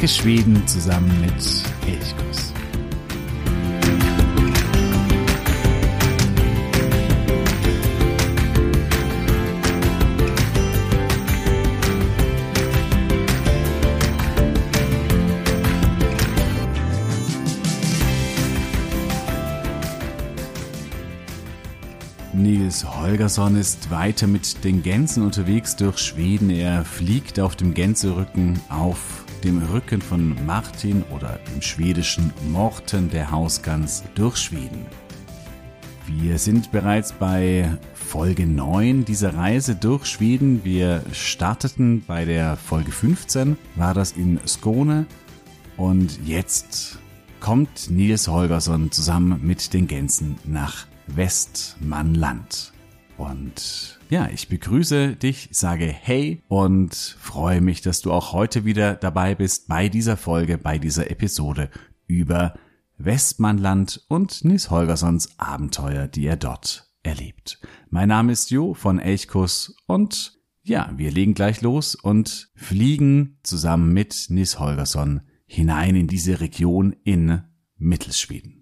Entdecke Schweden zusammen mit Elchkuss. Nils Holgersson ist weiter mit den Gänsen unterwegs durch Schweden. Er fliegt auf dem Gänserücken auf dem Rücken von Martin oder im schwedischen Morten der Hausgans durch Schweden. Wir sind bereits bei Folge 9 dieser Reise durch Schweden. Wir starteten bei der Folge 15, war das in Skåne und jetzt kommt Nils Holgersson zusammen mit den Gänsen nach Westmannland. Und ja, ich begrüße dich, sage hey und freue mich, dass du auch heute wieder dabei bist bei dieser Folge, bei dieser Episode über Westmannland und Nils Holgerssons Abenteuer, die er dort erlebt. Mein Name ist Jo von Elchkuss und ja, wir legen gleich los und fliegen zusammen mit Nils Holgersson hinein in diese Region in Mittelschweden.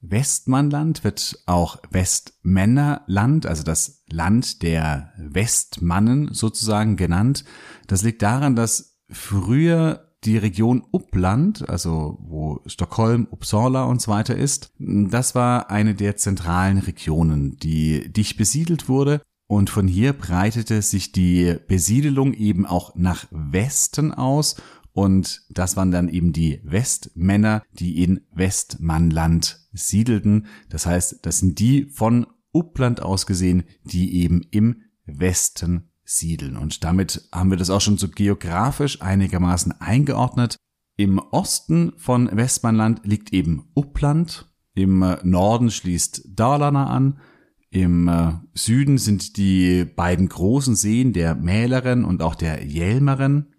Westmannland wird auch Westmännerland, also das Land der Westmannen sozusagen genannt. Das liegt daran, dass früher die Region Uppland, also wo Stockholm, Uppsala und so weiter ist, das war eine der zentralen Regionen, die dicht besiedelt wurde. Und von hier breitete sich die Besiedelung eben auch nach Westen aus und das waren dann eben die Westmänner, die in Westmannland siedelten. Das heißt, das sind die von Uppland aus gesehen, die eben im Westen siedeln. Und damit haben wir das auch schon so geografisch einigermaßen eingeordnet. Im Osten von Westmannland liegt eben Uppland. Im Norden schließt Dalarna an. Im äh, Süden sind die beiden großen Seen der Mäleren und auch der Jelmeren.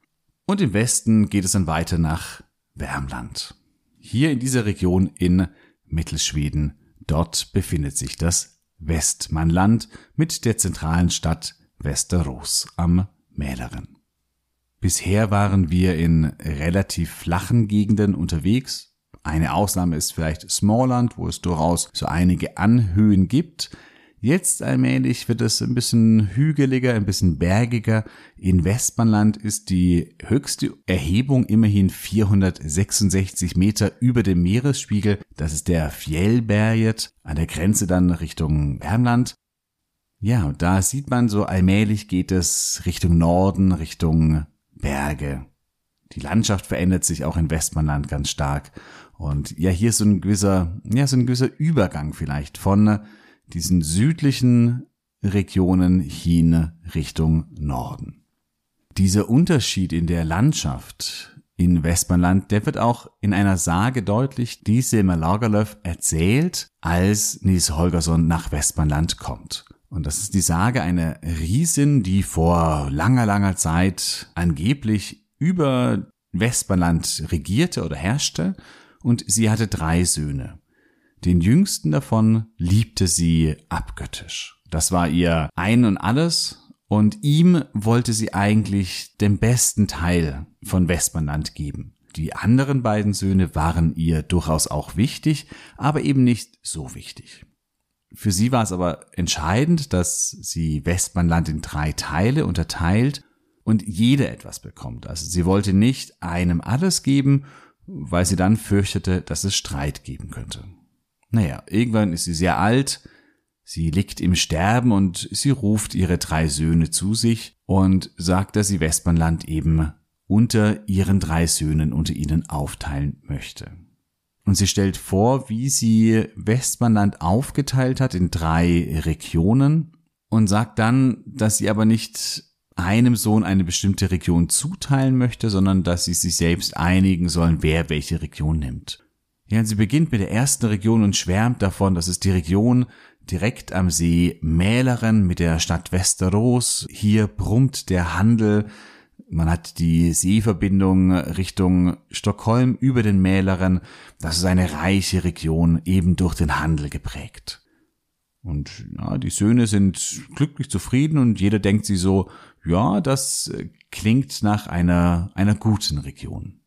Und im Westen geht es dann weiter nach Wärmland. Hier in dieser Region in Mittelschweden, dort befindet sich das Westmannland mit der zentralen Stadt Västerås am Mäleren. Bisher waren wir in relativ flachen Gegenden unterwegs. Eine Ausnahme ist vielleicht Smallland, wo es durchaus so einige Anhöhen gibt. Jetzt allmählich wird es ein bisschen hügeliger, ein bisschen bergiger. In Westmanland ist die höchste Erhebung immerhin 466 Meter über dem Meeresspiegel. Das ist der Fjellberget an der Grenze dann Richtung Wärmland. Ja, da sieht man so allmählich geht es Richtung Norden, Richtung Berge. Die Landschaft verändert sich auch in Westmanland ganz stark. Und ja, hier ist so ein gewisser, ja, so ein gewisser Übergang vielleicht von diesen südlichen Regionen hin Richtung Norden. Dieser Unterschied in der Landschaft in Westmanland, der wird auch in einer Sage deutlich, die Selma Lagerlöf erzählt, als Nils Holgersson nach Westmanland kommt. Und das ist die Sage einer Riesin, die vor langer, langer Zeit angeblich über Westmanland regierte oder herrschte und sie hatte drei Söhne. Den jüngsten davon liebte sie abgöttisch. Das war ihr ein und alles und ihm wollte sie eigentlich den besten Teil von Westmanland geben. Die anderen beiden Söhne waren ihr durchaus auch wichtig, aber eben nicht so wichtig. Für sie war es aber entscheidend, dass sie Westmanland in drei Teile unterteilt und jeder etwas bekommt. Also sie wollte nicht einem alles geben, weil sie dann fürchtete, dass es Streit geben könnte. Naja, irgendwann ist sie sehr alt, sie liegt im Sterben und sie ruft ihre drei Söhne zu sich und sagt, dass sie Westmanland eben unter ihren drei Söhnen unter ihnen aufteilen möchte. Und sie stellt vor, wie sie Westmanland aufgeteilt hat in drei Regionen und sagt dann, dass sie aber nicht einem Sohn eine bestimmte Region zuteilen möchte, sondern dass sie sich selbst einigen sollen, wer welche Region nimmt. Ja, sie beginnt mit der ersten Region und schwärmt davon, das ist die Region direkt am See Mäleren mit der Stadt Westeros. Hier brummt der Handel. Man hat die Seeverbindung Richtung Stockholm über den Mäleren. Das ist eine reiche Region, eben durch den Handel geprägt. Und ja, die Söhne sind glücklich zufrieden und jeder denkt sich so, ja, das klingt nach einer, einer guten Region.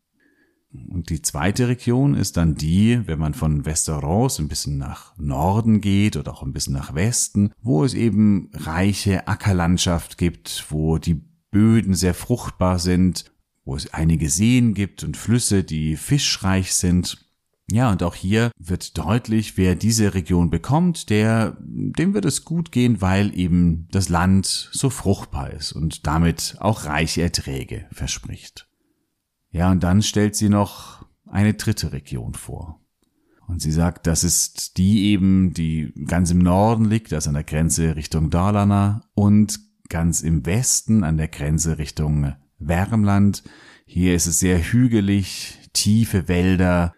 Und die zweite Region ist dann die, wenn man von Westeros ein bisschen nach Norden geht oder auch ein bisschen nach Westen, wo es eben reiche Ackerlandschaft gibt, wo die Böden sehr fruchtbar sind, wo es einige Seen gibt und Flüsse, die fischreich sind. Ja, und auch hier wird deutlich, wer diese Region bekommt, der, dem wird es gut gehen, weil eben das Land so fruchtbar ist und damit auch reiche Erträge verspricht. Ja, und dann stellt sie noch eine dritte Region vor. Und sie sagt, das ist die eben, die ganz im Norden liegt, also an der Grenze Richtung Dalarna und ganz im Westen an der Grenze Richtung Wärmland. Hier ist es sehr hügelig, tiefe Wälder,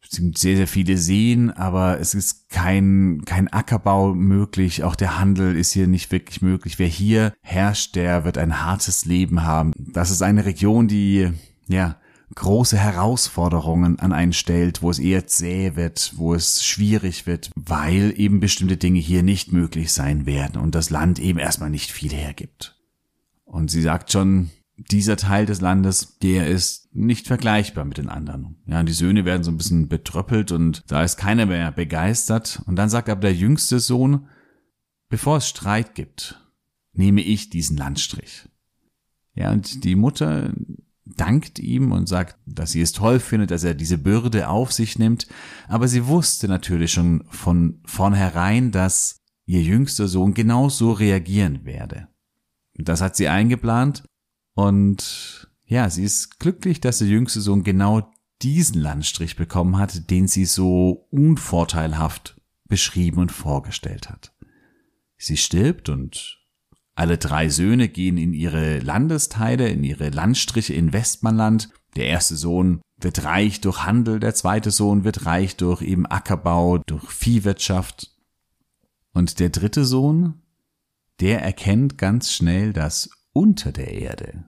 es sind sehr, sehr viele Seen, aber es ist kein, kein Ackerbau möglich. Auch der Handel ist hier nicht wirklich möglich. Wer hier herrscht, der wird ein hartes Leben haben. Das ist eine Region, die ja, große Herausforderungen an einen stellt, wo es eher zäh wird, wo es schwierig wird, weil eben bestimmte Dinge hier nicht möglich sein werden und das Land eben erstmal nicht viel hergibt. Und sie sagt schon, dieser Teil des Landes, der ist nicht vergleichbar mit den anderen. Ja, die Söhne werden so ein bisschen betröppelt und da ist keiner mehr begeistert. Und dann sagt aber der jüngste Sohn, bevor es Streit gibt, nehme ich diesen Landstrich. Ja, und die Mutter dankt ihm und sagt, dass sie es toll findet, dass er diese Bürde auf sich nimmt. Aber sie wusste natürlich schon von vornherein, dass ihr jüngster Sohn genau so reagieren werde. Das hat sie eingeplant und ja, sie ist glücklich, dass der jüngste Sohn genau diesen Landstrich bekommen hat, den sie so unvorteilhaft beschrieben und vorgestellt hat. Sie stirbt und alle drei Söhne gehen in ihre Landesteile, in ihre Landstriche in Westmanland. Der erste Sohn wird reich durch Handel, der zweite Sohn wird reich durch eben Ackerbau, durch Viehwirtschaft. Und der dritte Sohn, der erkennt ganz schnell, dass unter der Erde,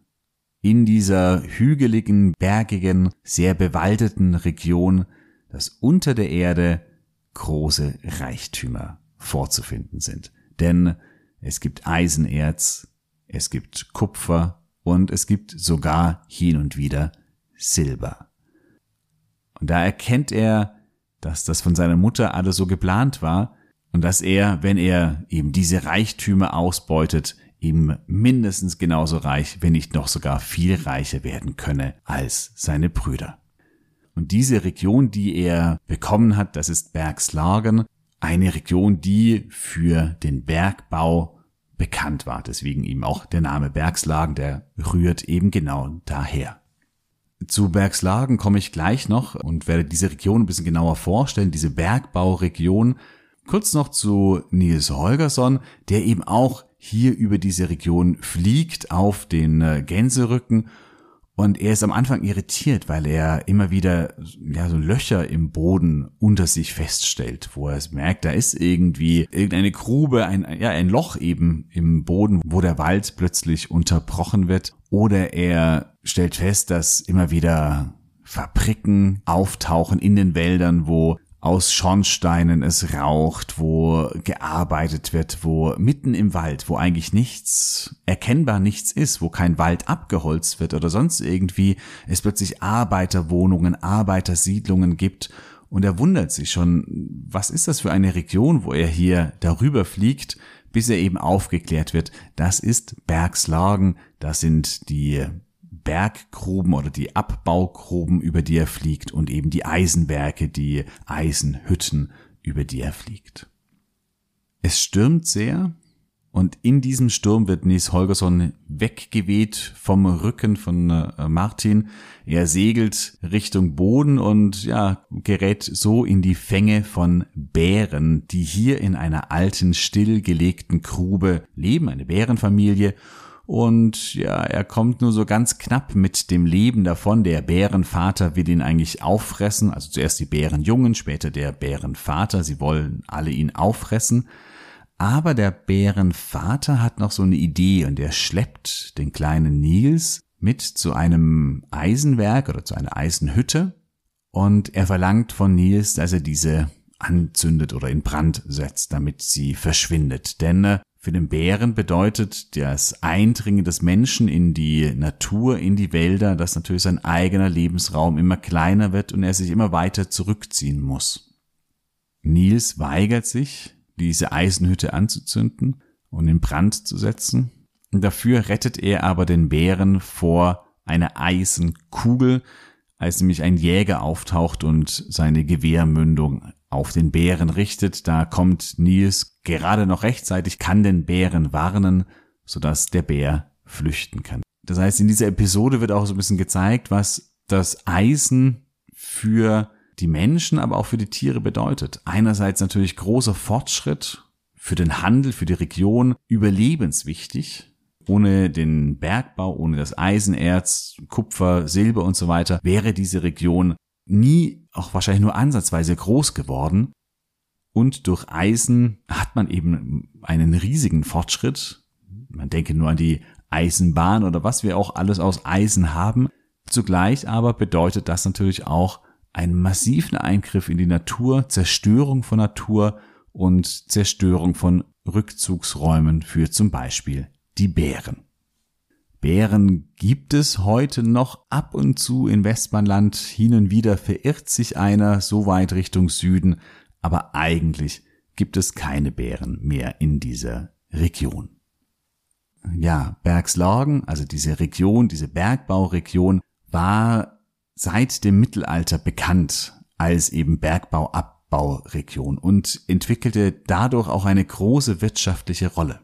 in dieser hügeligen, bergigen, sehr bewaldeten Region, dass unter der Erde große Reichtümer vorzufinden sind. Denn es gibt Eisenerz, es gibt Kupfer und es gibt sogar hin und wieder Silber. Und da erkennt er, dass das von seiner Mutter alles so geplant war und dass er, wenn er eben diese Reichtümer ausbeutet, eben mindestens genauso reich, wenn nicht noch sogar viel reicher werden könne als seine Brüder. Und diese Region, die er bekommen hat, das ist Bergslagen, eine Region, die für den Bergbau bekannt war. Deswegen eben auch der Name Bergslagen, der rührt eben genau daher. Zu Bergslagen komme ich gleich noch und werde diese Region ein bisschen genauer vorstellen, diese Bergbauregion. Kurz noch zu Nils Holgersson, der eben auch hier über diese Region fliegt auf den äh, Gänserücken und er ist am Anfang irritiert, weil er immer wieder ja so Löcher im Boden unter sich feststellt, wo er es merkt, da ist irgendwie irgendeine Grube, ein ja ein Loch eben im Boden, wo der Wald plötzlich unterbrochen wird. Oder er stellt fest, dass immer wieder Fabriken auftauchen in den Wäldern, wo aus Schornsteinen es raucht, wo gearbeitet wird, wo mitten im Wald, wo eigentlich nichts, erkennbar nichts ist, wo kein Wald abgeholzt wird oder sonst irgendwie, es plötzlich Arbeiterwohnungen, Arbeitersiedlungen gibt. Und er wundert sich schon, was ist das für eine Region, wo er hier darüber fliegt, bis er eben aufgeklärt wird, das ist Bergslagen, das sind die Berggruben oder die Abbaugruben, über die er fliegt und eben die Eisenwerke, die Eisenhütten, über die er fliegt. Es stürmt sehr und in diesem Sturm wird Nies Holgersson weggeweht vom Rücken von äh, Martin. Er segelt Richtung Boden und ja, gerät so in die Fänge von Bären, die hier in einer alten, stillgelegten Grube leben, eine Bärenfamilie und ja, er kommt nur so ganz knapp mit dem Leben davon. Der Bärenvater will ihn eigentlich auffressen. Also zuerst die Bärenjungen, später der Bärenvater. Sie wollen alle ihn auffressen. Aber der Bärenvater hat noch so eine Idee und er schleppt den kleinen Nils mit zu einem Eisenwerk oder zu einer Eisenhütte und er verlangt von Nils, dass er diese anzündet oder in Brand setzt, damit sie verschwindet. Denn äh, Für den Bären bedeutet das Eindringen des Menschen in die Natur, in die Wälder, dass natürlich sein eigener Lebensraum immer kleiner wird und er sich immer weiter zurückziehen muss. Nils weigert sich, diese Eisenhütte anzuzünden und in Brand zu setzen. Dafür rettet er aber den Bären vor einer Eisenkugel, als nämlich ein Jäger auftaucht und seine Gewehrmündung auf den Bären richtet. Da kommt Nils gerade noch rechtzeitig, kann den Bären warnen, sodass der Bär flüchten kann. Das heißt, in dieser Episode wird auch so ein bisschen gezeigt, was das Eisen für die Menschen, aber auch für die Tiere bedeutet. Einerseits natürlich großer Fortschritt für den Handel, für die Region, überlebenswichtig. Ohne den Bergbau, ohne das Eisenerz, Kupfer, Silber und so weiter wäre diese Region nie, auch wahrscheinlich nur ansatzweise groß geworden. Und durch Eisen hat man eben einen riesigen Fortschritt. Man denke nur an die Eisenbahn oder was wir auch alles aus Eisen haben. Zugleich aber bedeutet das natürlich auch einen massiven Eingriff in die Natur, Zerstörung von Natur und Zerstörung von Rückzugsräumen für zum Beispiel die Bären. Bären gibt es heute noch ab und zu in Westmanland. Hin und wieder verirrt sich einer so weit Richtung Süden, aber eigentlich gibt es keine Bären mehr in dieser Region. Ja, Bergslagen, also diese Region, diese Bergbauregion, war seit dem Mittelalter bekannt als eben Bergbauabbauregion und entwickelte dadurch auch eine große wirtschaftliche Rolle.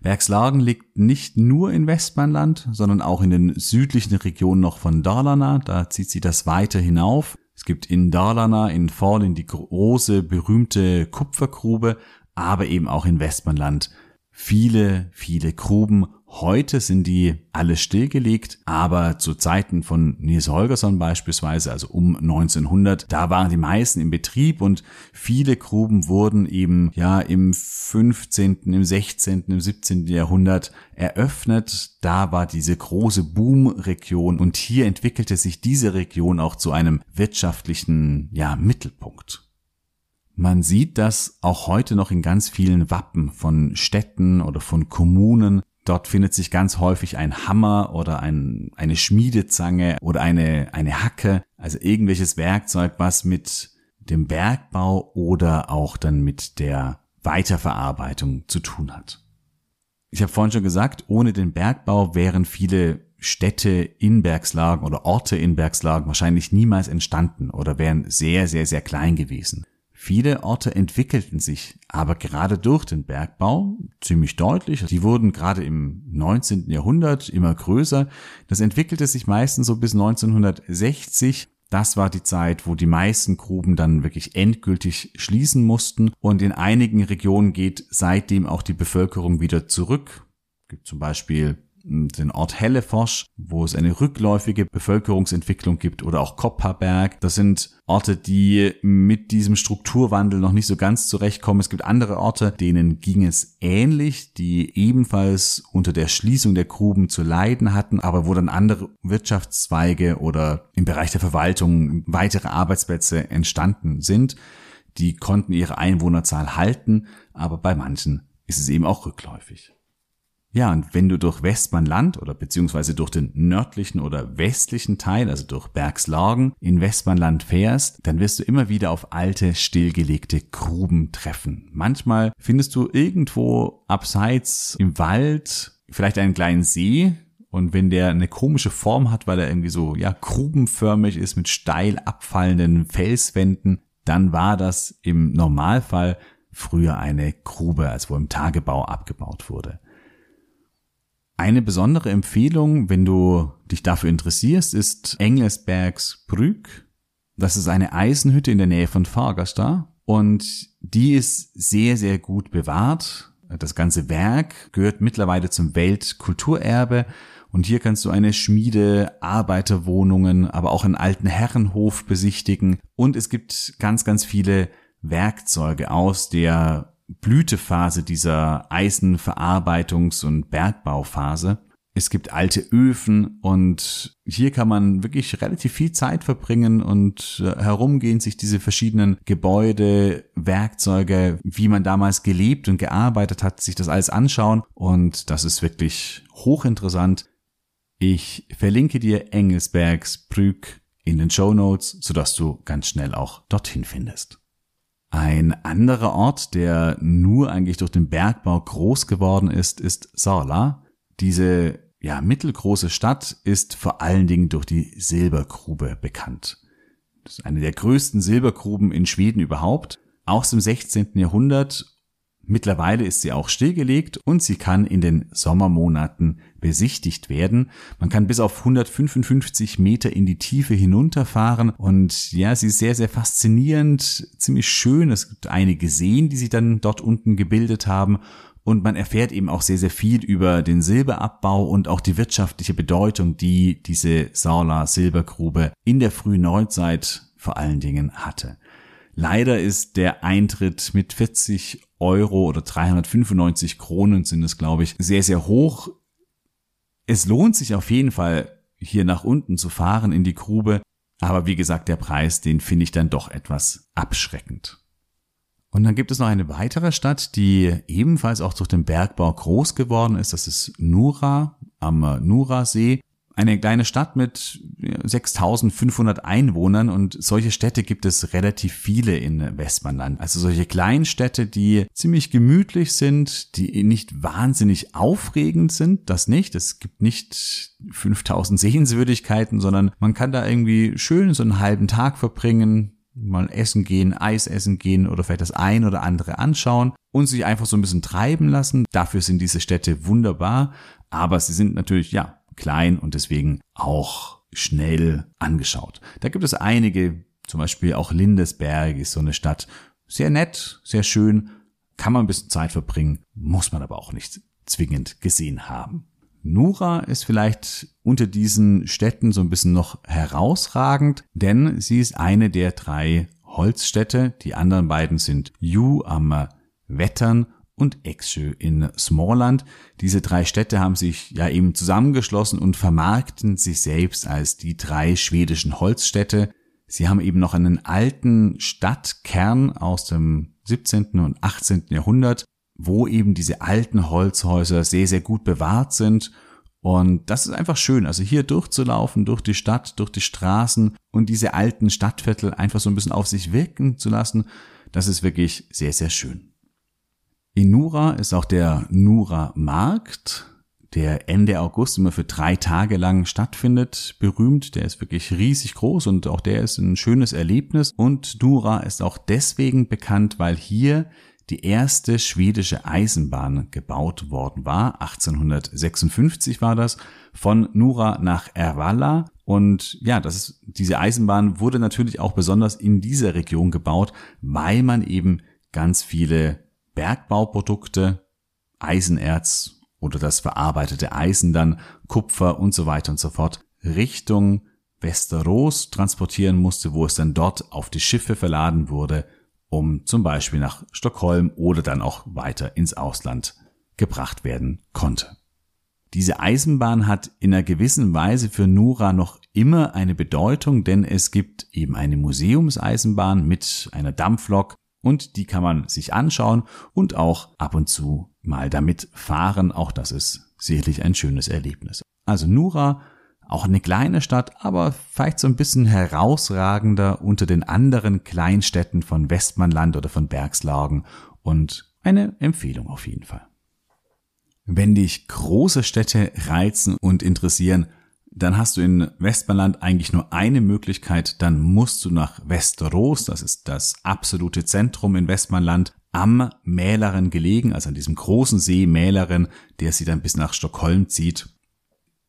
Bergslagen liegt nicht nur in Westmanland, sondern auch in den südlichen Regionen noch von Dalarna. Da zieht sie das weiter hinauf. Es gibt in Dalarna, in Forlin die große, berühmte Kupfergrube, aber eben auch in Westmanland viele, viele Gruben Heute sind die alle stillgelegt, aber zu Zeiten von Nils Holgersson beispielsweise, also um 1900, da waren die meisten im Betrieb und viele Gruben wurden eben ja im 15., im 16., im 17. Jahrhundert eröffnet. Da war diese große Boomregion und hier entwickelte sich diese Region auch zu einem wirtschaftlichen ja, Mittelpunkt. Man sieht das auch heute noch in ganz vielen Wappen von Städten oder von Kommunen, Dort findet sich ganz häufig ein Hammer oder ein, eine Schmiedezange oder eine, eine Hacke, also irgendwelches Werkzeug, was mit dem Bergbau oder auch dann mit der Weiterverarbeitung zu tun hat. Ich habe vorhin schon gesagt, ohne den Bergbau wären viele Städte in Bergslagen oder Orte in Bergslagen wahrscheinlich niemals entstanden oder wären sehr, sehr, sehr klein gewesen. Viele Orte entwickelten sich aber gerade durch den Bergbau ziemlich deutlich. Die wurden gerade im 19. Jahrhundert immer größer. Das entwickelte sich meistens so bis 1960. Das war die Zeit, wo die meisten Gruben dann wirklich endgültig schließen mussten. Und in einigen Regionen geht seitdem auch die Bevölkerung wieder zurück. Es gibt zum Beispiel den Ort Helleforsch, wo es eine rückläufige Bevölkerungsentwicklung gibt oder auch Kopperberg. Das sind Orte, die mit diesem Strukturwandel noch nicht so ganz zurechtkommen. Es gibt andere Orte, denen ging es ähnlich, die ebenfalls unter der Schließung der Gruben zu leiden hatten, aber wo dann andere Wirtschaftszweige oder im Bereich der Verwaltung weitere Arbeitsplätze entstanden sind. Die konnten ihre Einwohnerzahl halten, aber bei manchen ist es eben auch rückläufig. Ja, und wenn du durch Westmanland oder beziehungsweise durch den nördlichen oder westlichen Teil, also durch Bergslagen in Westmanland fährst, dann wirst du immer wieder auf alte, stillgelegte Gruben treffen. Manchmal findest du irgendwo abseits im Wald vielleicht einen kleinen See, und wenn der eine komische Form hat, weil er irgendwie so, ja, grubenförmig ist mit steil abfallenden Felswänden, dann war das im Normalfall früher eine Grube, als wo im Tagebau abgebaut wurde. Eine besondere Empfehlung, wenn du dich dafür interessierst, ist Engelsbergs Brück. Das ist eine Eisenhütte in der Nähe von Fagersta und die ist sehr, sehr gut bewahrt. Das ganze Werk gehört mittlerweile zum Weltkulturerbe und hier kannst du eine Schmiede, Arbeiterwohnungen, aber auch einen alten Herrenhof besichtigen und es gibt ganz, ganz viele Werkzeuge aus der Blütephase dieser Eisenverarbeitungs- und Bergbauphase. Es gibt alte Öfen und hier kann man wirklich relativ viel Zeit verbringen und äh, herumgehen, sich diese verschiedenen Gebäude, Werkzeuge, wie man damals gelebt und gearbeitet hat, sich das alles anschauen und das ist wirklich hochinteressant. Ich verlinke dir Engelsbergs Brück in den Show Notes, sodass du ganz schnell auch dorthin findest. Ein anderer Ort, der nur eigentlich durch den Bergbau groß geworden ist, ist Sarla. Diese ja, mittelgroße Stadt ist vor allen Dingen durch die Silbergrube bekannt. Das ist eine der größten Silbergruben in Schweden überhaupt, aus dem 16. Jahrhundert. Mittlerweile ist sie auch stillgelegt und sie kann in den Sommermonaten besichtigt werden. Man kann bis auf 155 Meter in die Tiefe hinunterfahren und ja, sie ist sehr, sehr faszinierend, ziemlich schön. Es gibt einige Seen, die sich dann dort unten gebildet haben und man erfährt eben auch sehr, sehr viel über den Silberabbau und auch die wirtschaftliche Bedeutung, die diese Saula Silbergrube in der frühen Neuzeit vor allen Dingen hatte. Leider ist der Eintritt mit 40 Euro oder 395 Kronen sind es, glaube ich, sehr, sehr hoch. Es lohnt sich auf jeden Fall, hier nach unten zu fahren in die Grube. Aber wie gesagt, der Preis, den finde ich dann doch etwas abschreckend. Und dann gibt es noch eine weitere Stadt, die ebenfalls auch durch den Bergbau groß geworden ist. Das ist Nura am Nura-See. Eine kleine Stadt mit 6500 Einwohnern und solche Städte gibt es relativ viele in Westmanland. Also solche kleinen Städte, die ziemlich gemütlich sind, die nicht wahnsinnig aufregend sind, das nicht. Es gibt nicht 5000 Sehenswürdigkeiten, sondern man kann da irgendwie schön so einen halben Tag verbringen, mal essen gehen, Eis essen gehen oder vielleicht das ein oder andere anschauen und sich einfach so ein bisschen treiben lassen. Dafür sind diese Städte wunderbar, aber sie sind natürlich, ja, klein und deswegen auch schnell angeschaut. Da gibt es einige, zum Beispiel auch Lindesberg ist so eine Stadt, sehr nett, sehr schön, kann man ein bisschen Zeit verbringen, muss man aber auch nicht zwingend gesehen haben. Nura ist vielleicht unter diesen Städten so ein bisschen noch herausragend, denn sie ist eine der drei Holzstädte. Die anderen beiden sind Ju am Wettern und Exjö in Smallland. Diese drei Städte haben sich ja eben zusammengeschlossen und vermarkten sich selbst als die drei schwedischen Holzstädte. Sie haben eben noch einen alten Stadtkern aus dem 17. und 18. Jahrhundert wo eben diese alten Holzhäuser sehr, sehr gut bewahrt sind. Und das ist einfach schön, also hier durchzulaufen, durch die Stadt, durch die Straßen und diese alten Stadtviertel einfach so ein bisschen auf sich wirken zu lassen, das ist wirklich sehr, sehr schön. In Nura ist auch der Nura Markt, der Ende August immer für drei Tage lang stattfindet, berühmt. Der ist wirklich riesig groß und auch der ist ein schönes Erlebnis. Und Nura ist auch deswegen bekannt, weil hier die erste schwedische Eisenbahn gebaut worden war. 1856 war das von Nura nach Ervalla. Und ja, das ist, diese Eisenbahn wurde natürlich auch besonders in dieser Region gebaut, weil man eben ganz viele Bergbauprodukte, Eisenerz oder das verarbeitete Eisen dann, Kupfer und so weiter und so fort Richtung Westeros transportieren musste, wo es dann dort auf die Schiffe verladen wurde um zum Beispiel nach Stockholm oder dann auch weiter ins Ausland gebracht werden konnte. Diese Eisenbahn hat in einer gewissen Weise für Nura noch immer eine Bedeutung, denn es gibt eben eine Museumseisenbahn mit einer Dampflok und die kann man sich anschauen und auch ab und zu mal damit fahren. Auch das ist sicherlich ein schönes Erlebnis. Also Nura auch eine kleine Stadt, aber vielleicht so ein bisschen herausragender unter den anderen Kleinstädten von Westmanland oder von Bergslagen und eine Empfehlung auf jeden Fall. Wenn dich große Städte reizen und interessieren, dann hast du in Westmanland eigentlich nur eine Möglichkeit, dann musst du nach Westeros, das ist das absolute Zentrum in Westmanland, am Mälaren gelegen, also an diesem großen See Mälaren, der sie dann bis nach Stockholm zieht.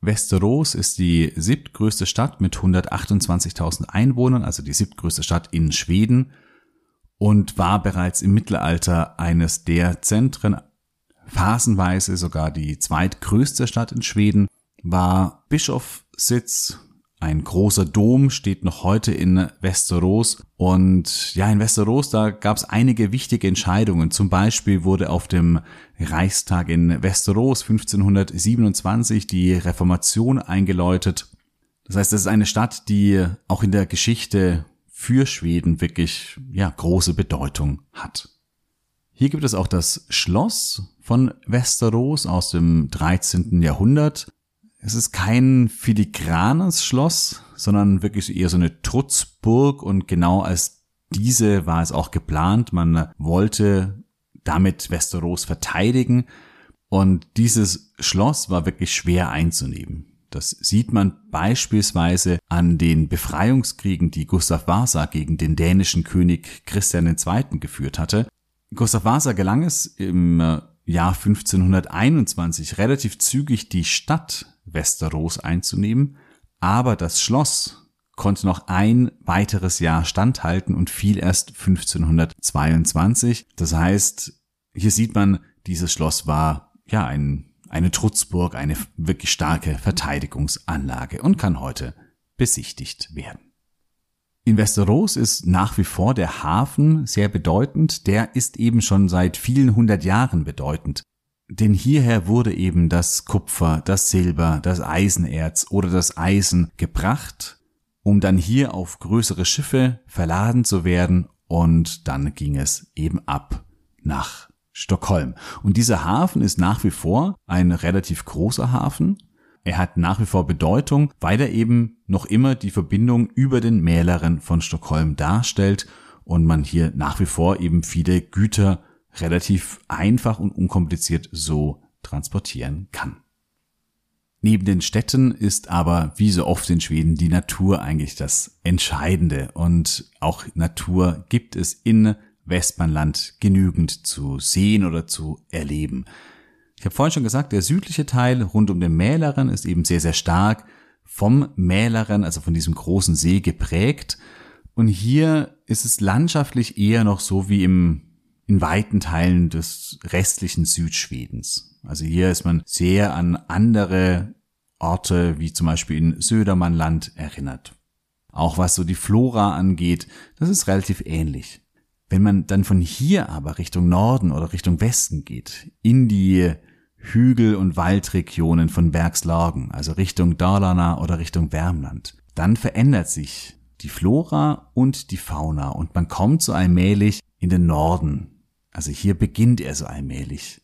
Västerås ist die siebtgrößte Stadt mit 128.000 Einwohnern, also die siebtgrößte Stadt in Schweden und war bereits im Mittelalter eines der Zentren, phasenweise sogar die zweitgrößte Stadt in Schweden, war Bischofssitz Ein großer Dom steht noch heute in Westeros. Und ja, in Westeros, da gab es einige wichtige Entscheidungen. Zum Beispiel wurde auf dem Reichstag in Westeros 1527 die Reformation eingeläutet. Das heißt, das ist eine Stadt, die auch in der Geschichte für Schweden wirklich ja, große Bedeutung hat. Hier gibt es auch das Schloss von Westeros aus dem 13. Jahrhundert. Es ist kein filigranes Schloss, sondern wirklich eher so eine Trutzburg und genau als diese war es auch geplant. Man wollte damit Westeros verteidigen und dieses Schloss war wirklich schwer einzunehmen. Das sieht man beispielsweise an den Befreiungskriegen, die Gustav Vasa gegen den dänischen König Christian II. geführt hatte. Gustav Vasa gelang es im äh, Jahr 1521 relativ zügig die Stadt Westeros einzunehmen, aber das Schloss konnte noch ein weiteres Jahr standhalten und fiel erst 1522. Das heißt, hier sieht man, dieses Schloss war ja ein, eine Trutzburg, eine wirklich starke Verteidigungsanlage und kann heute besichtigt werden. In Westeros ist nach wie vor der Hafen sehr bedeutend. Der ist eben schon seit vielen hundert Jahren bedeutend. Denn hierher wurde eben das Kupfer, das Silber, das Eisenerz oder das Eisen gebracht, um dann hier auf größere Schiffe verladen zu werden und dann ging es eben ab nach Stockholm. Und dieser Hafen ist nach wie vor ein relativ großer Hafen. Er hat nach wie vor Bedeutung, weil er eben noch immer die Verbindung über den Mäleren von Stockholm darstellt und man hier nach wie vor eben viele Güter relativ einfach und unkompliziert so transportieren kann. Neben den Städten ist aber, wie so oft in Schweden, die Natur eigentlich das Entscheidende. Und auch Natur gibt es in Westmanland genügend zu sehen oder zu erleben. Ich habe vorhin schon gesagt, der südliche Teil rund um den Mäleren ist eben sehr, sehr stark vom Mäleren, also von diesem großen See geprägt. Und hier ist es landschaftlich eher noch so wie im in weiten Teilen des restlichen Südschwedens. Also hier ist man sehr an andere Orte wie zum Beispiel in Södermannland erinnert. Auch was so die Flora angeht, das ist relativ ähnlich. Wenn man dann von hier aber Richtung Norden oder Richtung Westen geht, in die Hügel- und Waldregionen von Bergslagen, also Richtung Dalarna oder Richtung Wärmland, dann verändert sich die Flora und die Fauna und man kommt so allmählich in den Norden also hier beginnt er so allmählich.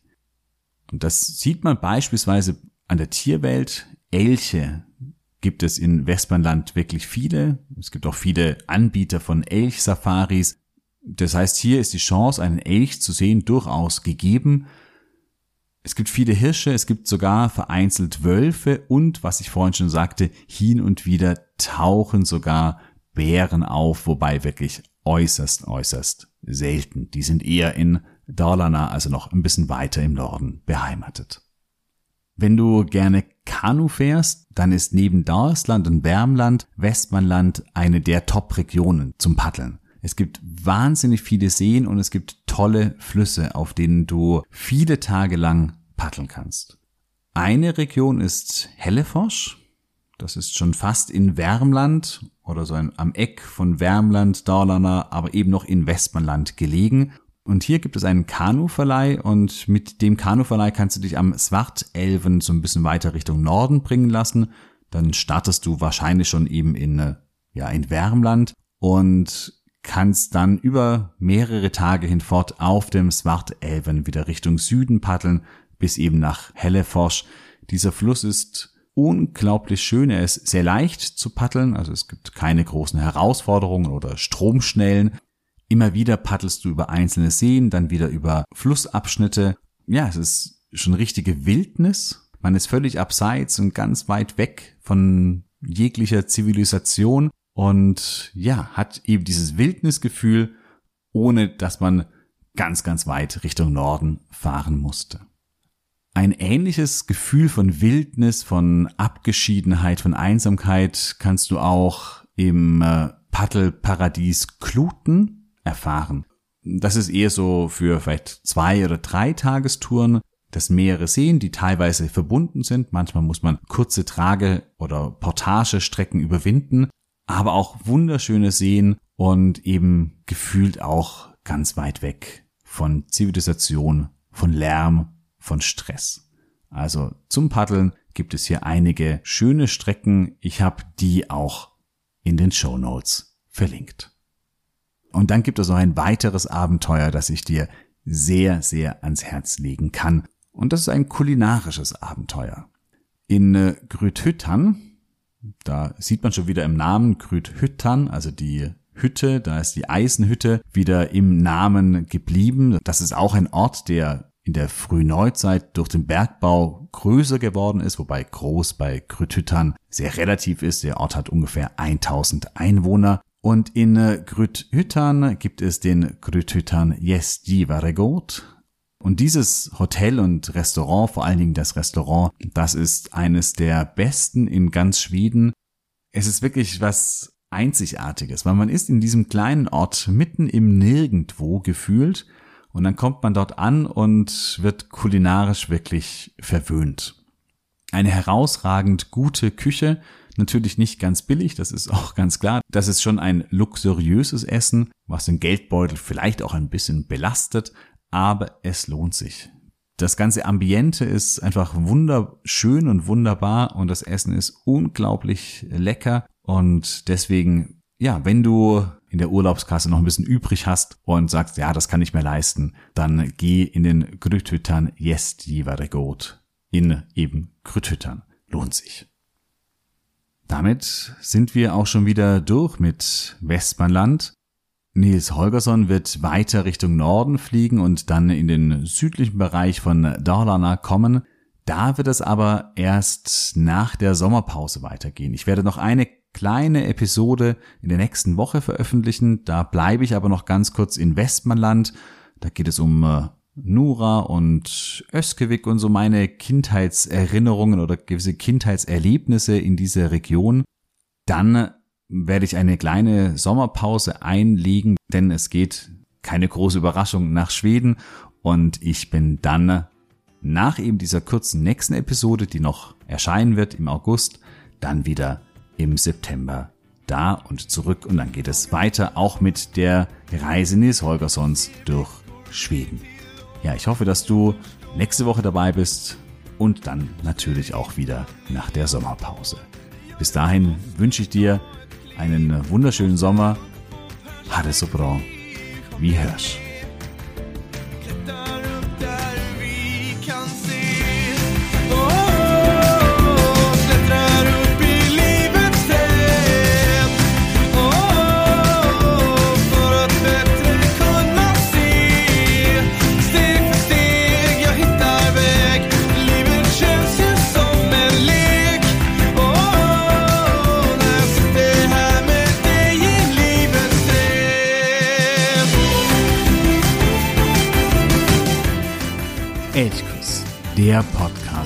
Und das sieht man beispielsweise an der Tierwelt. Elche gibt es in Westmanland wirklich viele. Es gibt auch viele Anbieter von Elch-Safaris. Das heißt, hier ist die Chance, einen Elch zu sehen, durchaus gegeben. Es gibt viele Hirsche, es gibt sogar vereinzelt Wölfe und, was ich vorhin schon sagte, hin und wieder tauchen sogar Bären auf, wobei wirklich äußerst, äußerst selten. Die sind eher in Dalarna, also noch ein bisschen weiter im Norden, beheimatet. Wenn du gerne Kanu fährst, dann ist neben Dalsland und Wärmland Westmanland eine der Top-Regionen zum Paddeln. Es gibt wahnsinnig viele Seen und es gibt tolle Flüsse, auf denen du viele Tage lang paddeln kannst. Eine Region ist Helleforsch. Das ist schon fast in Wärmland oder so am Eck von Wärmland, Dalarna, aber eben noch in Westmanland gelegen. Und hier gibt es einen Kanuverleih und mit dem Kanuverleih kannst du dich am Svartelven so ein bisschen weiter Richtung Norden bringen lassen. Dann startest du wahrscheinlich schon eben in, äh, ja, in Wärmland und kannst dann über mehrere Tage hinfort auf dem Svartelven wieder Richtung Süden paddeln bis eben nach Helleforsch. Dieser Fluss ist unglaublich schön. Er ist sehr leicht zu paddeln, also es gibt keine großen Herausforderungen oder Stromschnellen. Immer wieder paddelst du über einzelne Seen, dann wieder über Flussabschnitte. Ja, es ist schon richtige Wildnis. Man ist völlig abseits und ganz weit weg von jeglicher Zivilisation und ja, hat eben dieses Wildnisgefühl, ohne dass man ganz, ganz weit Richtung Norden fahren musste. Ein ähnliches Gefühl von Wildnis, von Abgeschiedenheit, von Einsamkeit kannst du auch im äh, Paddelparadies Kluten erfahren. Das ist eher so für vielleicht zwei oder drei Tagestouren. des Meeres sehen, die teilweise verbunden sind. Manchmal muss man kurze Trage- oder Portagestrecken überwinden, aber auch wunderschöne Seen und eben gefühlt auch ganz weit weg von Zivilisation, von Lärm, von Stress. Also zum Paddeln gibt es hier einige schöne Strecken. Ich habe die auch in den Show Notes verlinkt. Und dann gibt es noch ein weiteres Abenteuer, das ich dir sehr, sehr ans Herz legen kann. Und das ist ein kulinarisches Abenteuer. In äh, Grüthüttan, da sieht man schon wieder im Namen Grüthüttan, also die Hütte, da ist die Eisenhütte wieder im Namen geblieben. Das ist auch ein Ort, der in der Frühneuzeit durch den Bergbau größer geworden ist, wobei groß bei Grüthüttan sehr relativ ist. Der Ort hat ungefähr 1000 Einwohner. Und in äh, Grüthüttan gibt es den Grüthüttan Gjesgivaregot. Und dieses Hotel und Restaurant, vor allen Dingen das Restaurant, das ist eines der besten in ganz Schweden. Es ist wirklich was Einzigartiges, weil man ist in diesem kleinen Ort mitten im Nirgendwo gefühlt und dann kommt man dort an und wird kulinarisch wirklich verwöhnt. Eine herausragend gute Küche, natürlich nicht ganz billig, das ist auch ganz klar. Das ist schon ein luxuriöses Essen, was den Geldbeutel vielleicht auch ein bisschen belastet, aber es lohnt sich. Das ganze Ambiente ist einfach wunderschön und wunderbar und das Essen ist unglaublich lecker und deswegen, ja, wenn du in der Urlaubskasse noch ein bisschen übrig hast und sagst, ja, das kann ich mir leisten, dann geh in den Grüthüttern Gjesgivaregot in eben Grüthüttern. Lohnt sich. Damit sind wir auch schon wieder durch mit Westmanland. Nils Holgersson wird weiter Richtung Norden fliegen und dann in den südlichen Bereich von Dalarna kommen. Da wird es aber erst nach der Sommerpause weitergehen. Ich werde noch eine kleine Episode in der nächsten Woche veröffentlichen. Da bleibe ich aber noch ganz kurz in Westmanland. Da geht es um äh, Nura und Öskevik und so meine Kindheitserinnerungen oder gewisse Kindheitserlebnisse in dieser Region. Dann werde ich eine kleine Sommerpause einlegen, denn es geht keine große Überraschung nach Schweden und ich bin dann nach eben dieser kurzen nächsten Episode, die noch erscheinen wird im August, dann wieder im September da und zurück und dann geht es weiter auch mit der Reise Nils Holgerssons durch Schweden. Ja, ich hoffe, dass du nächste Woche dabei bist und dann natürlich auch wieder nach der Sommerpause. Bis dahin wünsche ich dir einen wunderschönen Sommer. Ha det så bra. Vi hörs.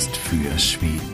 Podcast für Schweden.